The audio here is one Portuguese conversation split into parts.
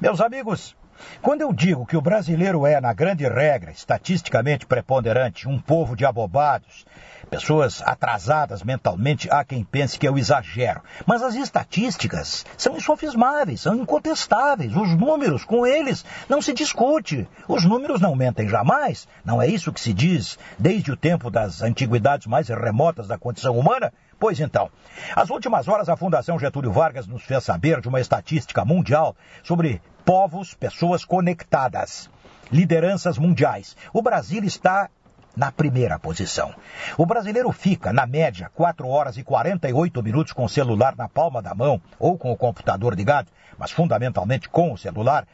Meus amigos, quando eu digo que o brasileiro é, na grande regra, estatisticamente preponderante, um povo de abobados, pessoas atrasadas mentalmente, há quem pense que eu exagero. Mas as estatísticas são insofismáveis, são incontestáveis. Os números, com eles, não se discute. Os números não mentem jamais. Não é isso que se diz desde o tempo das antiguidades mais remotas da condição humana? Pois então, as últimas horas a Fundação Getúlio Vargas nos fez saber de uma estatística mundial sobre povos, pessoas conectadas, lideranças mundiais. O Brasil está na primeira posição. O brasileiro fica, na média, 4 horas e 48 minutos com o celular na palma da mão ou com o computador ligado, mas fundamentalmente com o celular,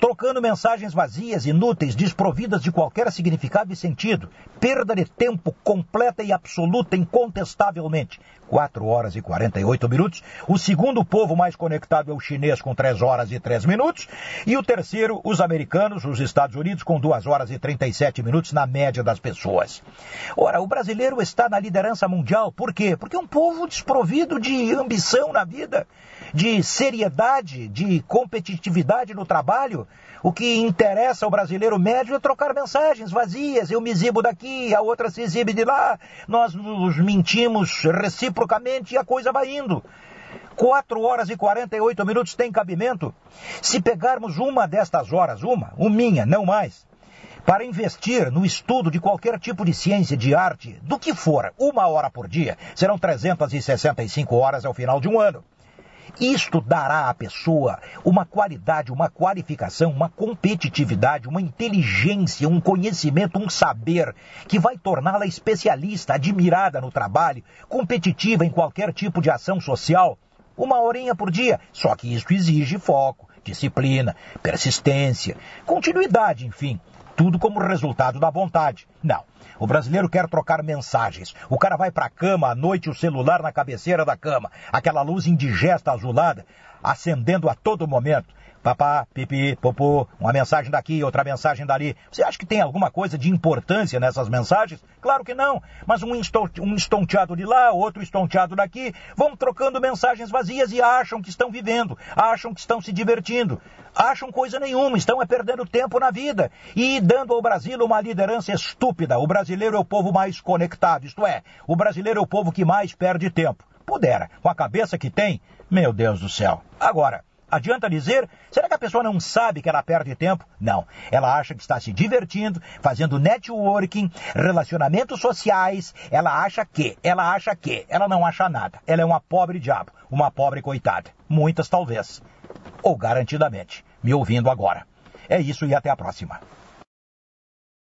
trocando mensagens vazias, inúteis, desprovidas de qualquer significado e sentido. Perda de tempo completa e absoluta, incontestavelmente. 4 horas e 48 minutos. O segundo povo mais conectado é o chinês, com 3 horas e 3 minutos. E o terceiro, os americanos, os Estados Unidos, com 2 horas e 37 minutos na média das pessoas. Ora, o brasileiro está na liderança mundial. Por quê? Porque é um povo desprovido de ambição na vida, de seriedade, de competitividade no trabalho. O que interessa ao brasileiro médio é trocar mensagens vazias. Eu me exibo daqui, a outra se exibe de lá. Nós nos mentimos reciprocamente e a coisa vai indo. 4 horas e 48 minutos tem cabimento? Se pegarmos uma destas horas, uma, uma minha, não mais, para investir no estudo de qualquer tipo de ciência, de arte, do que for, uma hora por dia, serão 365 horas ao final de um ano. Isto dará à pessoa uma qualidade, uma qualificação, uma competitividade, uma inteligência, um conhecimento, um saber que vai torná-la especialista, admirada no trabalho, competitiva em qualquer tipo de ação social. Uma horinha por dia. Só que isso exige foco, disciplina, persistência, continuidade, enfim. Tudo como resultado da vontade. Não. O brasileiro quer trocar mensagens. O cara vai para a cama à noite, o celular na cabeceira da cama, aquela luz indigesta azulada acendendo a todo momento papá, pipi, popô, uma mensagem daqui, outra mensagem dali. Você acha que tem alguma coisa de importância nessas mensagens? Claro que não. Mas um, um estonteado de lá, outro estonteado daqui, vão trocando mensagens vazias e acham que estão vivendo, acham que estão se divertindo, acham coisa nenhuma, estão é perdendo tempo na vida e dando ao Brasil uma liderança estúpida. O brasileiro é o povo mais conectado, isto é, o brasileiro é o povo que mais perde tempo. Pudera, com a cabeça que tem, meu Deus do céu. Agora, Adianta dizer? Será que a pessoa não sabe que ela perde tempo? Não. Ela acha que está se divertindo, fazendo networking, relacionamentos sociais. Ela acha que, ela acha que, ela não acha nada. Ela é uma pobre diabo, uma pobre coitada. Muitas talvez. Ou garantidamente. Me ouvindo agora. É isso e até a próxima.